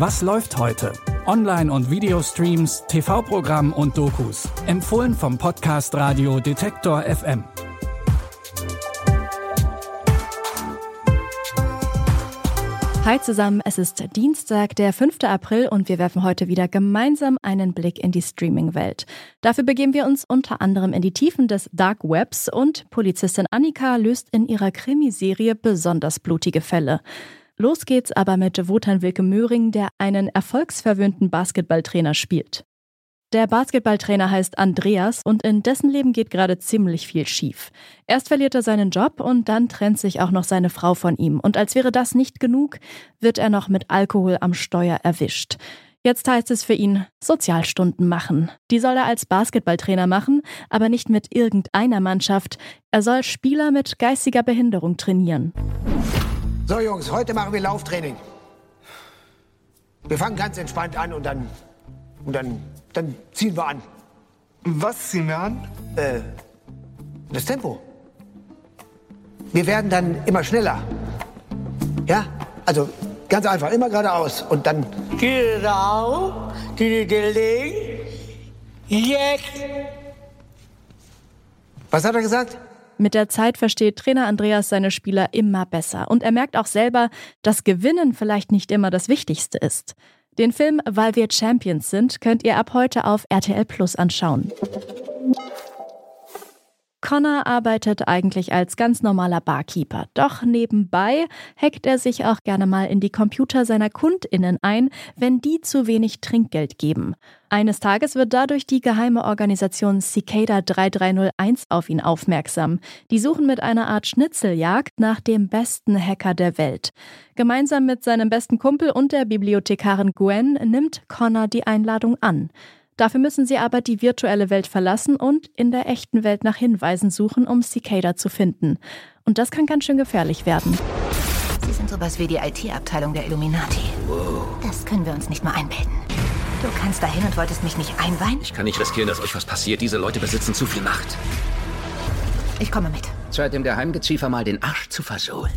Was läuft heute? Online- und Videostreams, TV-Programm und Dokus. Empfohlen vom Podcast Radio Detektor FM. Hi zusammen, es ist Dienstag, der 5. April und wir werfen heute wieder gemeinsam einen Blick in die Streaming-Welt. Dafür begeben wir uns unter anderem in die Tiefen des Dark Webs und Polizistin Annika löst in ihrer Krimiserie besonders blutige Fälle. Los geht's aber mit Wotan Wilke Möhring, der einen erfolgsverwöhnten Basketballtrainer spielt. Der Basketballtrainer heißt Andreas und in dessen Leben geht gerade ziemlich viel schief. Erst verliert er seinen Job und dann trennt sich auch noch seine Frau von ihm. Und als wäre das nicht genug, wird er noch mit Alkohol am Steuer erwischt. Jetzt heißt es für ihn Sozialstunden machen. Die soll er als Basketballtrainer machen, aber nicht mit irgendeiner Mannschaft. Er soll Spieler mit geistiger Behinderung trainieren. So Jungs, heute machen wir Lauftraining. Wir fangen ganz entspannt an und dann und dann dann ziehen wir an. Was ziehen wir an? Äh, das Tempo. Wir werden dann immer schneller. Ja? Also ganz einfach, immer geradeaus und dann. Genau. Jetzt. Was hat er gesagt? Mit der Zeit versteht Trainer Andreas seine Spieler immer besser und er merkt auch selber, dass Gewinnen vielleicht nicht immer das Wichtigste ist. Den Film Weil wir Champions sind könnt ihr ab heute auf RTL Plus anschauen. Connor arbeitet eigentlich als ganz normaler Barkeeper. Doch nebenbei hackt er sich auch gerne mal in die Computer seiner KundInnen ein, wenn die zu wenig Trinkgeld geben. Eines Tages wird dadurch die geheime Organisation Cicada 3301 auf ihn aufmerksam. Die suchen mit einer Art Schnitzeljagd nach dem besten Hacker der Welt. Gemeinsam mit seinem besten Kumpel und der Bibliothekarin Gwen nimmt Connor die Einladung an. Dafür müssen sie aber die virtuelle Welt verlassen und in der echten Welt nach Hinweisen suchen, um Cicada zu finden. Und das kann ganz schön gefährlich werden. Sie sind sowas wie die IT-Abteilung der Illuminati. Das können wir uns nicht mal einbilden. Du kannst dahin und wolltest mich nicht einweihen? Ich kann nicht riskieren, dass euch was passiert. Diese Leute besitzen zu viel Macht. Ich komme mit. Zeit dem Geheimgeziefer mal den Arsch zu versohlen.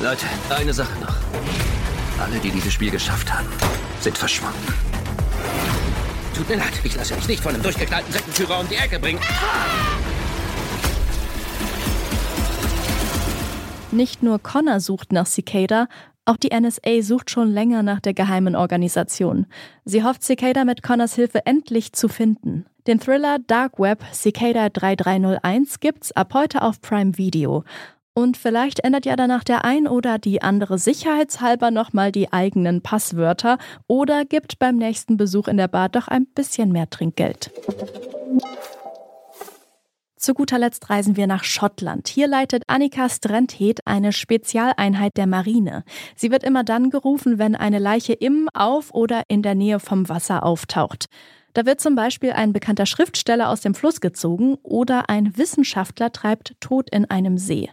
Leute, eine Sache noch. Alle, die dieses Spiel geschafft haben, sind verschwunden. Tut mir leid, ich lasse mich nicht von einem durchgeknallten Sektenführer um die Ecke bringen. Nicht nur Connor sucht nach Cicada, auch die NSA sucht schon länger nach der geheimen Organisation. Sie hofft, Cicada mit Connors Hilfe endlich zu finden. Den Thriller Dark Web Cicada 3301 gibt's ab heute auf Prime Video. Und vielleicht ändert ja danach der ein oder die andere sicherheitshalber nochmal die eigenen Passwörter oder gibt beim nächsten Besuch in der Bar doch ein bisschen mehr Trinkgeld. Zu guter Letzt reisen wir nach Schottland. Hier leitet Annika Strandheed eine Spezialeinheit der Marine. Sie wird immer dann gerufen, wenn eine Leiche im, auf oder in der Nähe vom Wasser auftaucht. Da wird zum Beispiel ein bekannter Schriftsteller aus dem Fluss gezogen oder ein Wissenschaftler treibt tot in einem See.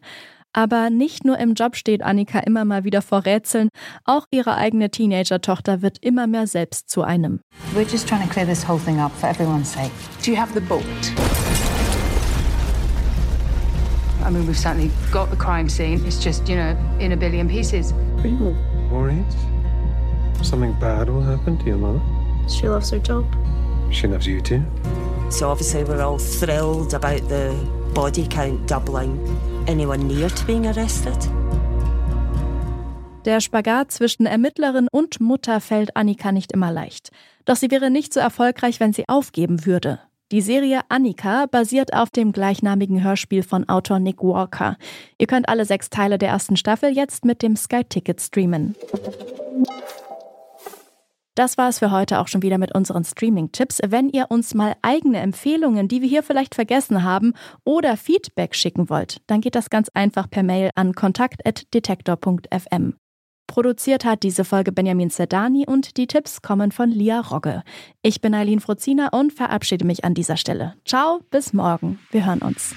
Aber nicht nur im Job steht Annika immer mal wieder vor Rätseln, auch ihre eigene Teenager-Tochter wird immer mehr selbst zu einem. We're just trying to clear this whole thing up for everyone's sake. Do you have the boat? I mean, we've certainly got the crime scene. It's just, you know, in a billion pieces. Are you worried? Something bad will happen to your mother? She loves her job. She loves you too. So obviously we're all thrilled about the body count doubling. Anyone near to being arrested? Der Spagat zwischen Ermittlerin und Mutter fällt Annika nicht immer leicht. Doch sie wäre nicht so erfolgreich, wenn sie aufgeben würde. Die Serie Annika basiert auf dem gleichnamigen Hörspiel von Autor Nick Walker. Ihr könnt alle sechs Teile der ersten Staffel jetzt mit dem Sky Ticket streamen. Das war es für heute auch schon wieder mit unseren Streaming-Tipps. Wenn ihr uns mal eigene Empfehlungen, die wir hier vielleicht vergessen haben, oder Feedback schicken wollt, dann geht das ganz einfach per Mail an kontakt.detektor.fm. Produziert hat diese Folge Benjamin Zerdani und die Tipps kommen von Lia Rogge. Ich bin Eileen Frozina und verabschiede mich an dieser Stelle. Ciao, bis morgen. Wir hören uns.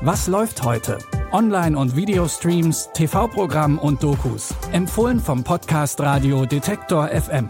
Was läuft heute? Online- und Videostreams, TV-Programm und Dokus. Empfohlen vom Podcast Radio Detektor FM.